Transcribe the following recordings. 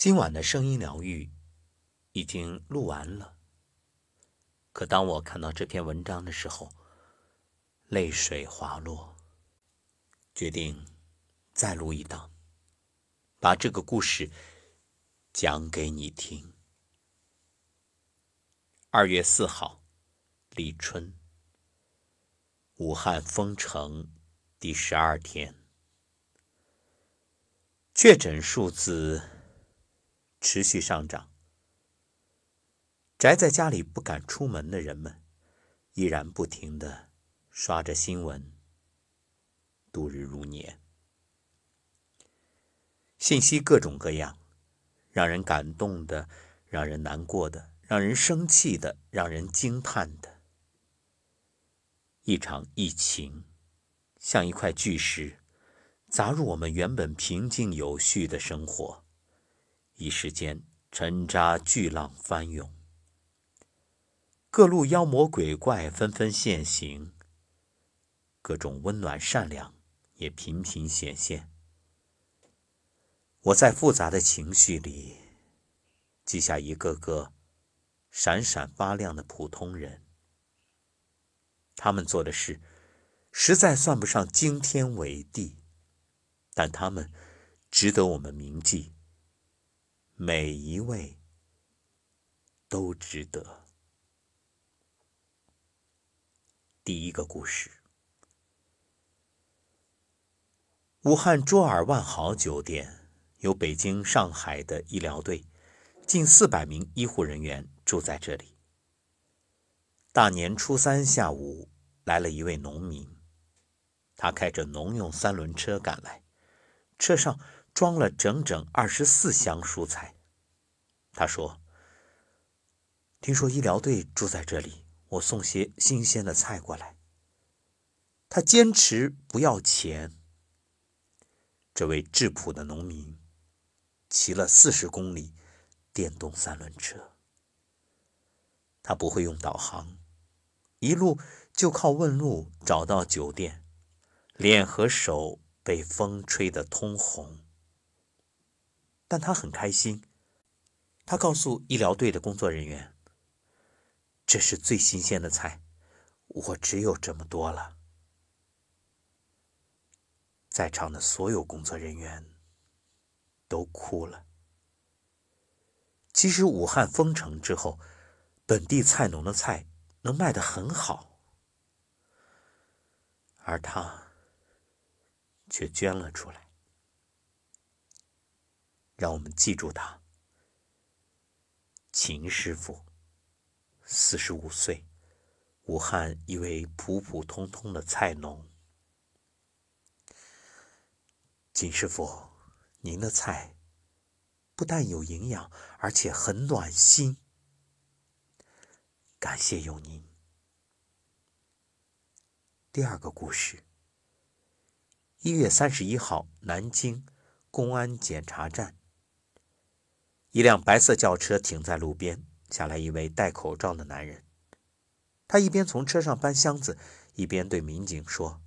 今晚的声音疗愈已经录完了，可当我看到这篇文章的时候，泪水滑落，决定再录一档，把这个故事讲给你听。二月四号，立春，武汉封城第十二天，确诊数字。持续上涨，宅在家里不敢出门的人们，依然不停的刷着新闻，度日如年。信息各种各样，让人感动的，让人难过的，让人生气的，让人惊叹的。一场疫情，像一块巨石，砸入我们原本平静有序的生活。一时间，沉渣巨浪翻涌，各路妖魔鬼怪纷纷现形，各种温暖善良也频频显现。我在复杂的情绪里，记下一个个闪闪发亮的普通人，他们做的事，实在算不上惊天伟地，但他们值得我们铭记。每一位都值得。第一个故事：武汉卓尔万豪酒店有北京、上海的医疗队，近四百名医护人员住在这里。大年初三下午，来了一位农民，他开着农用三轮车赶来，车上。装了整整二十四箱蔬菜。他说：“听说医疗队住在这里，我送些新鲜的菜过来。”他坚持不要钱。这位质朴的农民骑了四十公里电动三轮车，他不会用导航，一路就靠问路找到酒店，脸和手被风吹得通红。但他很开心。他告诉医疗队的工作人员：“这是最新鲜的菜，我只有这么多了。”在场的所有工作人员都哭了。其实武汉封城之后，本地菜农的菜能卖得很好，而他却捐了出来。让我们记住他，秦师傅，四十五岁，武汉一位普普通通的菜农。秦师傅，您的菜不但有营养，而且很暖心。感谢有您。第二个故事，一月三十一号，南京公安检查站。一辆白色轿车停在路边，下来一位戴口罩的男人。他一边从车上搬箱子，一边对民警说：“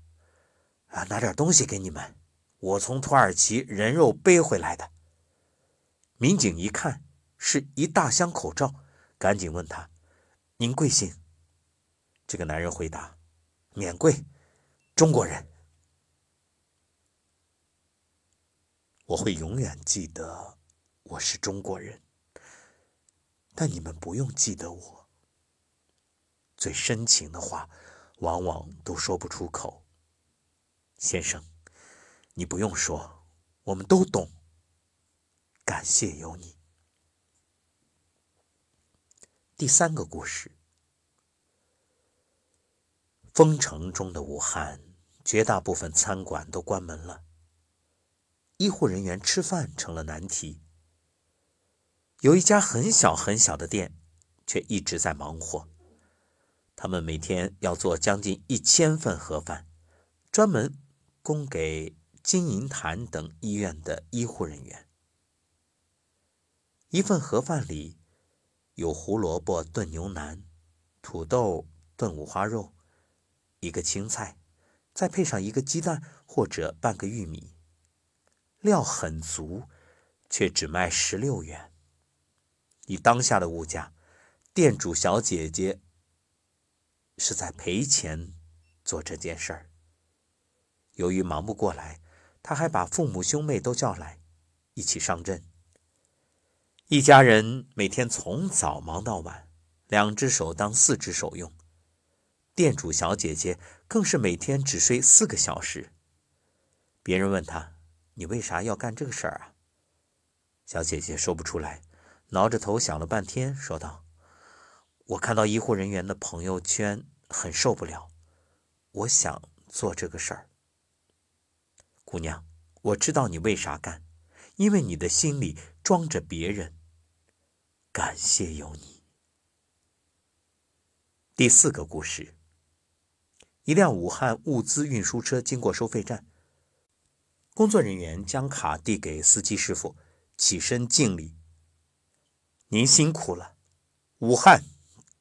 啊，拿点东西给你们，我从土耳其人肉背回来的。”民警一看是一大箱口罩，赶紧问他：“您贵姓？”这个男人回答：“免贵，中国人。”我会永远记得。我是中国人，但你们不用记得我。最深情的话，往往都说不出口。先生，你不用说，我们都懂。感谢有你。第三个故事：封城中的武汉，绝大部分餐馆都关门了，医护人员吃饭成了难题。有一家很小很小的店，却一直在忙活。他们每天要做将近一千份盒饭，专门供给金银潭等医院的医护人员。一份盒饭里有胡萝卜炖牛腩、土豆炖五花肉、一个青菜，再配上一个鸡蛋或者半个玉米，料很足。却只卖十六元。以当下的物价，店主小姐姐是在赔钱做这件事儿。由于忙不过来，他还把父母兄妹都叫来，一起上阵。一家人每天从早忙到晚，两只手当四只手用。店主小姐姐更是每天只睡四个小时。别人问她：“你为啥要干这个事儿啊？”小姐姐说不出来，挠着头想了半天，说道：“我看到医护人员的朋友圈，很受不了，我想做这个事儿。”姑娘，我知道你为啥干，因为你的心里装着别人。感谢有你。第四个故事。一辆武汉物资运输车经过收费站，工作人员将卡递给司机师傅，起身敬礼：“您辛苦了，武汉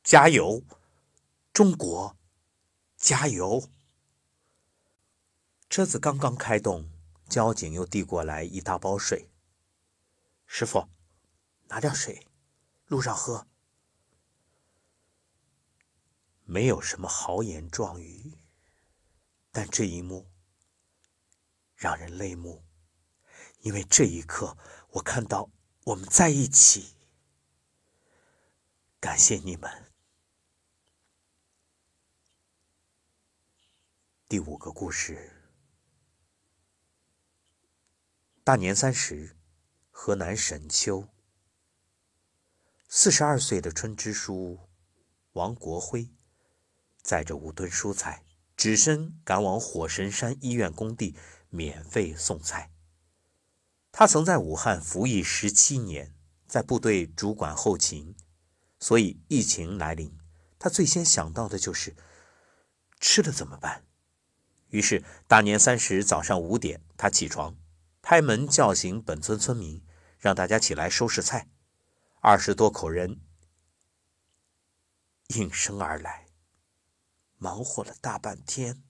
加油，中国加油。”车子刚刚开动，交警又递过来一大包水：“师傅，拿点水，路上喝。”没有什么豪言壮语，但这一幕让人泪目，因为这一刻我看到我们在一起。感谢你们。第五个故事：大年三十，河南沈丘，四十二岁的村支书王国辉。载着五吨蔬菜，只身赶往火神山医院工地，免费送菜。他曾在武汉服役十七年，在部队主管后勤，所以疫情来临，他最先想到的就是吃了怎么办。于是大年三十早上五点，他起床，拍门叫醒本村村民，让大家起来收拾菜。二十多口人应声而来。忙活了大半天，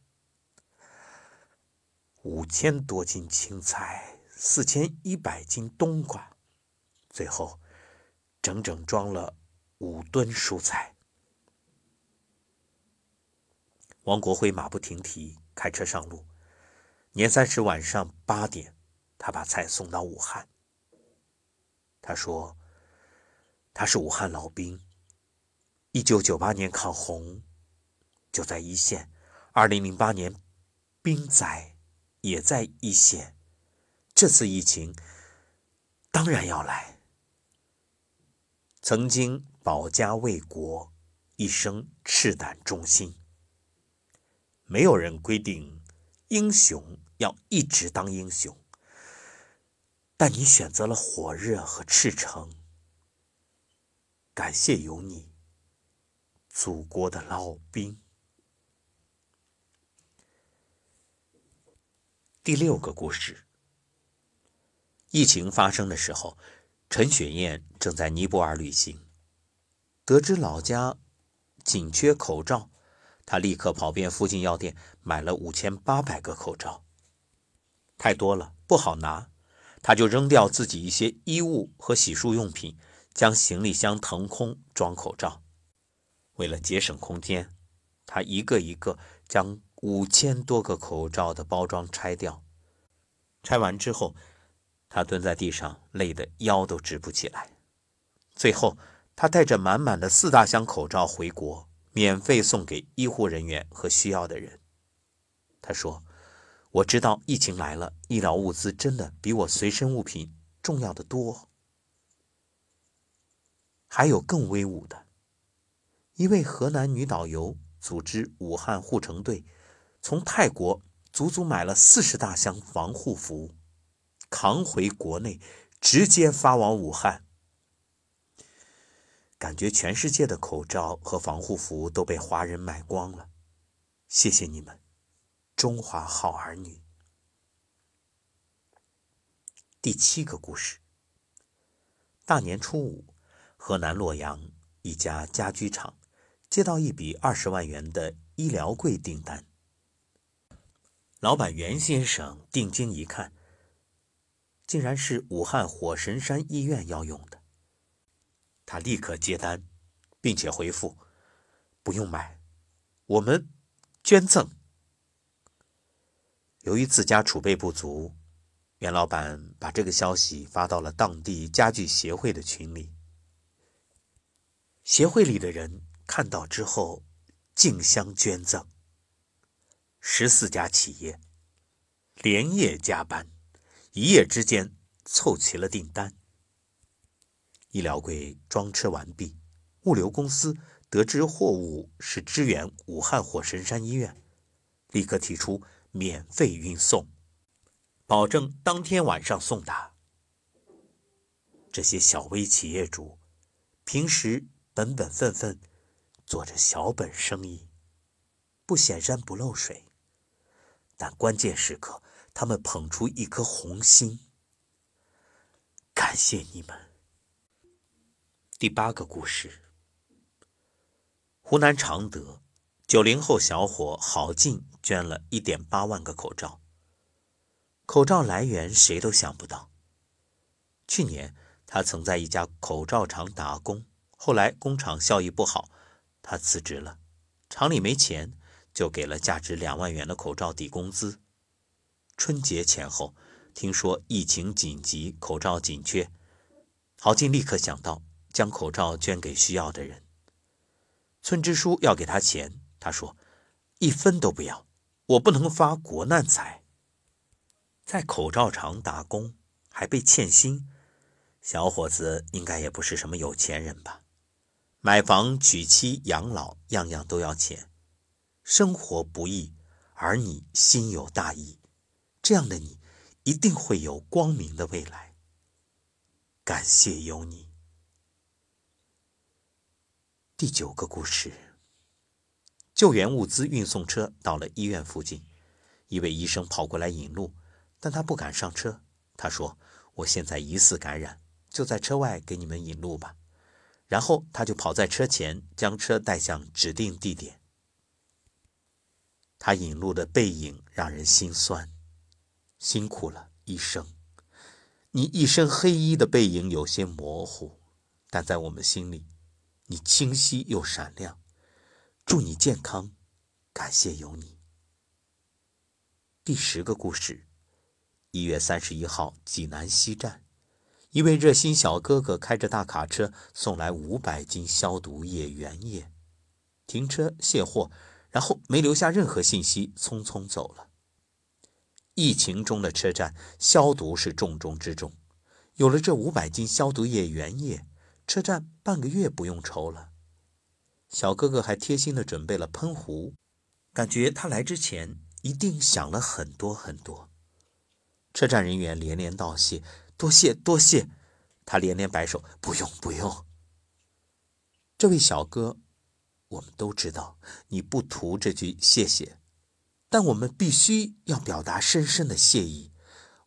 五千多斤青菜，四千一百斤冬瓜，最后整整装了五吨蔬菜。王国辉马不停蹄开车上路。年三十晚上八点，他把菜送到武汉。他说：“他是武汉老兵，一九九八年抗洪。”就在一线，二零零八年，兵灾也在一线。这次疫情当然要来。曾经保家卫国，一生赤胆忠心。没有人规定英雄要一直当英雄，但你选择了火热和赤诚。感谢有你，祖国的老兵。第六个故事。疫情发生的时候，陈雪燕正在尼泊尔旅行，得知老家紧缺口罩，他立刻跑遍附近药店，买了五千八百个口罩。太多了，不好拿，他就扔掉自己一些衣物和洗漱用品，将行李箱腾空装口罩。为了节省空间，他一个一个将。五千多个口罩的包装拆掉，拆完之后，他蹲在地上，累得腰都直不起来。最后，他带着满满的四大箱口罩回国，免费送给医护人员和需要的人。他说：“我知道疫情来了，医疗物资真的比我随身物品重要的多。”还有更威武的，一位河南女导游组织武汉护城队。从泰国足足买了四十大箱防护服，扛回国内，直接发往武汉。感觉全世界的口罩和防护服都被华人买光了，谢谢你们，中华好儿女。第七个故事：大年初五，河南洛阳一家家居厂接到一笔二十万元的医疗柜订单。老板袁先生定睛一看，竟然是武汉火神山医院要用的。他立刻接单，并且回复：“不用买，我们捐赠。”由于自家储备不足，袁老板把这个消息发到了当地家具协会的群里。协会里的人看到之后，竞相捐赠。十四家企业连夜加班，一夜之间凑齐了订单。医疗柜装车完毕，物流公司得知货物是支援武汉火神山医院，立刻提出。免费运送，保证当天晚上送达。这些小微企业主平时本本分分做着小本生意，不显山不漏水，但关键时刻他们捧出一颗红心。感谢你们。第八个故事：湖南常德。九零后小伙郝进捐了一点八万个口罩。口罩来源谁都想不到。去年他曾在一家口罩厂打工，后来工厂效益不好，他辞职了。厂里没钱，就给了价值两万元的口罩抵工资。春节前后，听说疫情紧急，口罩紧缺，郝进立刻想到将口罩捐给需要的人。村支书要给他钱。他说：“一分都不要，我不能发国难财。在口罩厂打工还被欠薪，小伙子应该也不是什么有钱人吧？买房、娶妻、养老，样样都要钱，生活不易，而你心有大义，这样的你一定会有光明的未来。感谢有你。”第九个故事。救援物资运送车到了医院附近，一位医生跑过来引路，但他不敢上车。他说：“我现在疑似感染，就在车外给你们引路吧。”然后他就跑在车前，将车带向指定地点。他引路的背影让人心酸，辛苦了，医生。你一身黑衣的背影有些模糊，但在我们心里，你清晰又闪亮。祝你健康，感谢有你。第十个故事：一月三十一号，济南西站，一位热心小哥哥开着大卡车送来五百斤消毒液原液，停车卸货，然后没留下任何信息，匆匆走了。疫情中的车站，消毒是重中之重。有了这五百斤消毒液原液，车站半个月不用愁了。小哥哥还贴心的准备了喷壶，感觉他来之前一定想了很多很多。车站人员连连道谢，多谢多谢。他连连摆手，不用不用。这位小哥，我们都知道你不图这句谢谢，但我们必须要表达深深的谢意。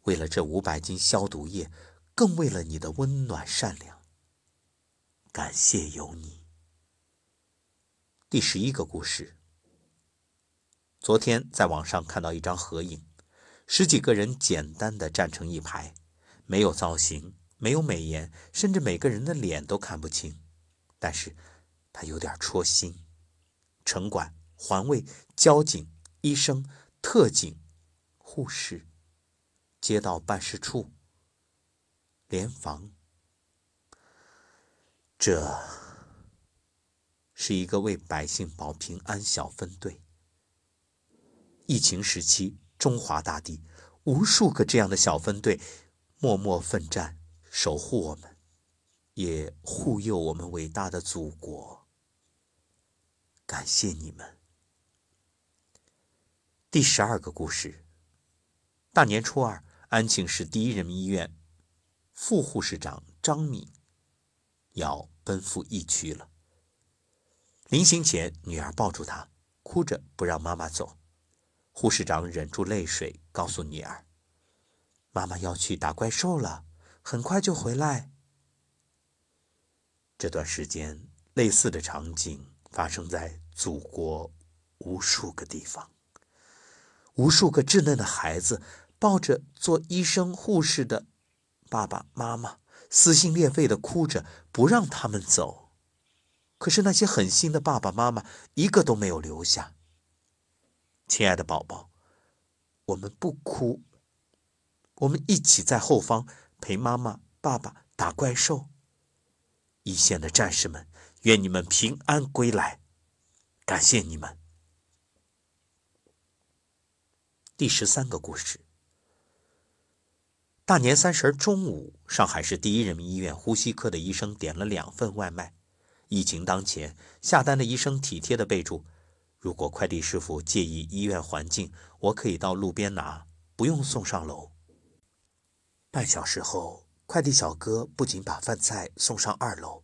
为了这五百斤消毒液，更为了你的温暖善良，感谢有你。第十一个故事。昨天在网上看到一张合影，十几个人简单的站成一排，没有造型，没有美颜，甚至每个人的脸都看不清。但是，他有点戳心。城管、环卫、交警、医生、特警、护士、街道办事处、联防，这。是一个为百姓保平安小分队。疫情时期，中华大地无数个这样的小分队，默默奋战，守护我们，也护佑我们伟大的祖国。感谢你们！第十二个故事：大年初二，安庆市第一人民医院副护士长张敏要奔赴疫区了。临行前，女儿抱住他，哭着不让妈妈走。护士长忍住泪水，告诉女儿：“妈妈要去打怪兽了，很快就回来。”这段时间，类似的场景发生在祖国无数个地方。无数个稚嫩的孩子抱着做医生、护士的爸爸妈妈撕心裂肺的哭着不让他们走，可是那些狠心的爸爸妈妈一个都没有留下。亲爱的宝宝，我们不哭，我们一起在后方陪妈妈、爸爸打怪兽。一线的战士们，愿你们平安归来，感谢你们。第十三个故事。大年三十中午，上海市第一人民医院呼吸科的医生点了两份外卖。疫情当前，下单的医生体贴的备注：“如果快递师傅介意医院环境，我可以到路边拿，不用送上楼。”半小时后，快递小哥不仅把饭菜送上二楼，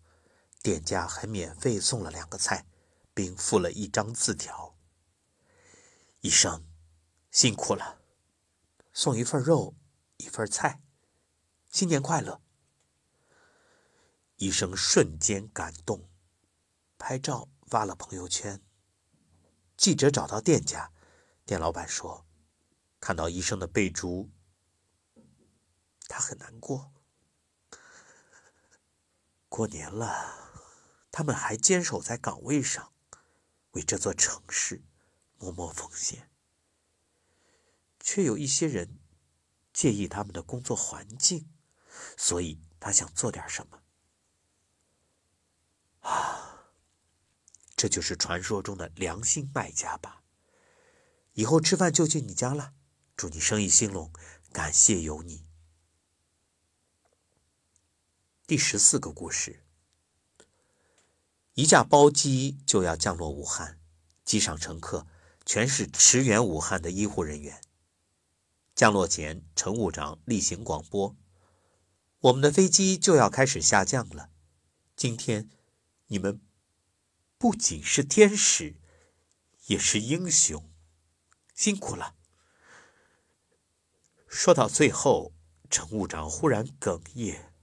店家还免费送了两个菜，并附了一张字条：“医生，辛苦了，送一份肉。”一份菜，新年快乐！医生瞬间感动，拍照发了朋友圈。记者找到店家，店老板说：“看到医生的备注，他很难过。过年了，他们还坚守在岗位上，为这座城市默默奉献，却有一些人。”介意他们的工作环境，所以他想做点什么。啊，这就是传说中的良心卖家吧？以后吃饭就去你家了，祝你生意兴隆，感谢有你。第十四个故事：一架包机就要降落武汉，机上乘客全是驰援武汉的医护人员。降落前，乘务长例行广播：“我们的飞机就要开始下降了。今天，你们不仅是天使，也是英雄，辛苦了。”说到最后，乘务长忽然哽咽：“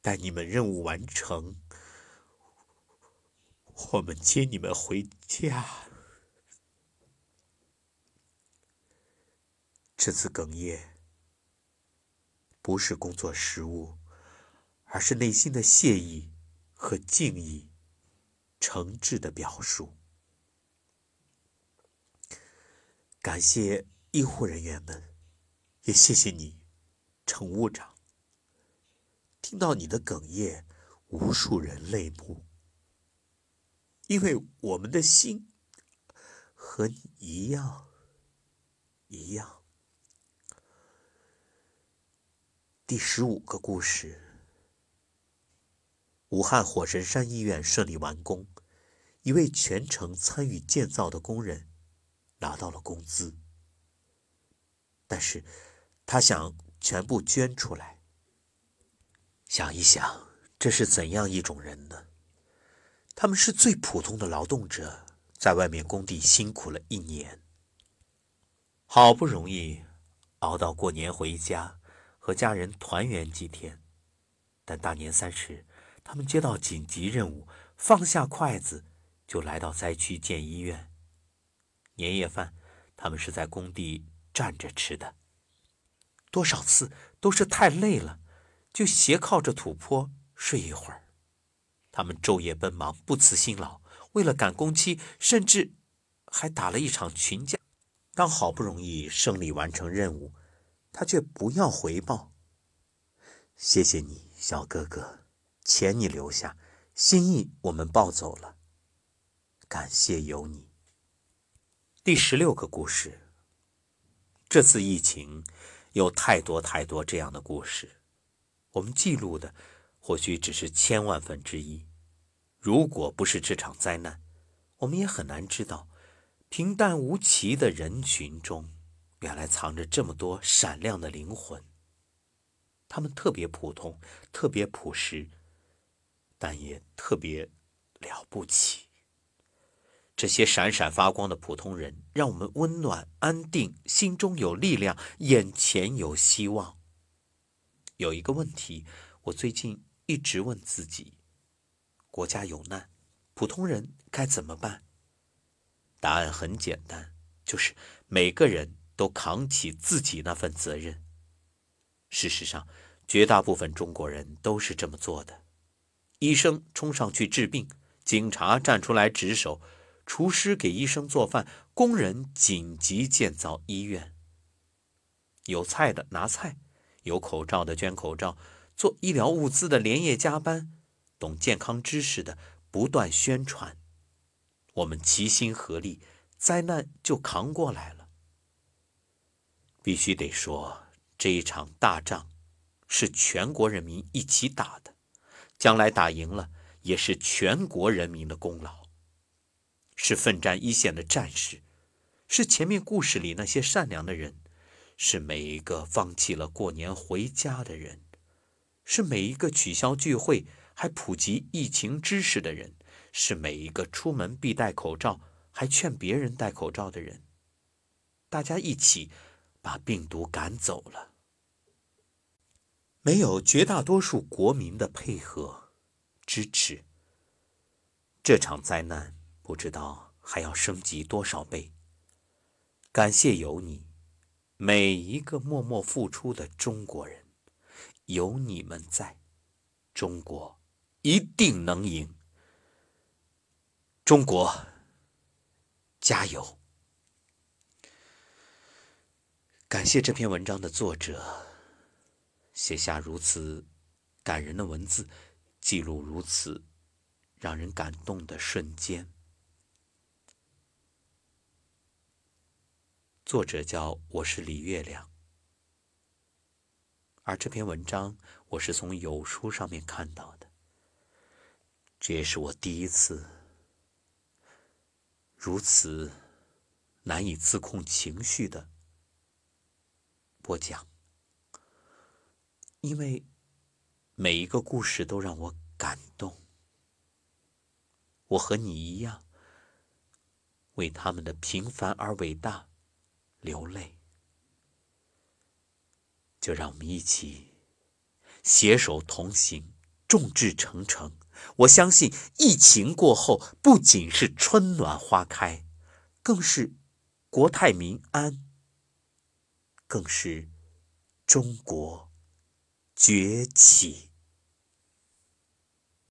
待你们任务完成，我们接你们回家。”这次哽咽，不是工作失误，而是内心的谢意和敬意，诚挚的表述。感谢医护人员们，也谢谢你，乘务长。听到你的哽咽，无数人泪目，因为我们的心和你一样，一样。第十五个故事：武汉火神山医院顺利完工，一位全程参与建造的工人拿到了工资，但是他想全部捐出来。想一想，这是怎样一种人呢？他们是最普通的劳动者，在外面工地辛苦了一年，好不容易熬到过年回家。和家人团圆几天，但大年三十，他们接到紧急任务，放下筷子就来到灾区建医院。年夜饭，他们是在工地站着吃的，多少次都是太累了，就斜靠着土坡睡一会儿。他们昼夜奔忙，不辞辛劳，为了赶工期，甚至还打了一场群架。当好不容易胜利完成任务。他却不要回报。谢谢你，小哥哥，钱你留下，心意我们抱走了。感谢有你。第十六个故事。这次疫情有太多太多这样的故事，我们记录的或许只是千万分之一。如果不是这场灾难，我们也很难知道平淡无奇的人群中。原来藏着这么多闪亮的灵魂，他们特别普通，特别朴实，但也特别了不起。这些闪闪发光的普通人，让我们温暖、安定，心中有力量，眼前有希望。有一个问题，我最近一直问自己：国家有难，普通人该怎么办？答案很简单，就是每个人。都扛起自己那份责任。事实上，绝大部分中国人都是这么做的。医生冲上去治病，警察站出来值守，厨师给医生做饭，工人紧急建造医院。有菜的拿菜，有口罩的捐口罩，做医疗物资的连夜加班，懂健康知识的不断宣传。我们齐心合力，灾难就扛过来了。必须得说，这一场大仗是全国人民一起打的。将来打赢了，也是全国人民的功劳，是奋战一线的战士，是前面故事里那些善良的人，是每一个放弃了过年回家的人，是每一个取消聚会还普及疫情知识的人，是每一个出门必戴口罩还劝别人戴口罩的人。大家一起把病毒赶走了。没有绝大多数国民的配合、支持，这场灾难不知道还要升级多少倍。感谢有你，每一个默默付出的中国人，有你们在，中国一定能赢。中国，加油！感谢这篇文章的作者。写下如此感人的文字，记录如此让人感动的瞬间。作者叫我是李月亮，而这篇文章我是从有书上面看到的，这也是我第一次如此难以自控情绪的播讲。因为每一个故事都让我感动，我和你一样为他们的平凡而伟大流泪。就让我们一起携手同行，众志成城。我相信疫情过后，不仅是春暖花开，更是国泰民安，更是中国。崛起。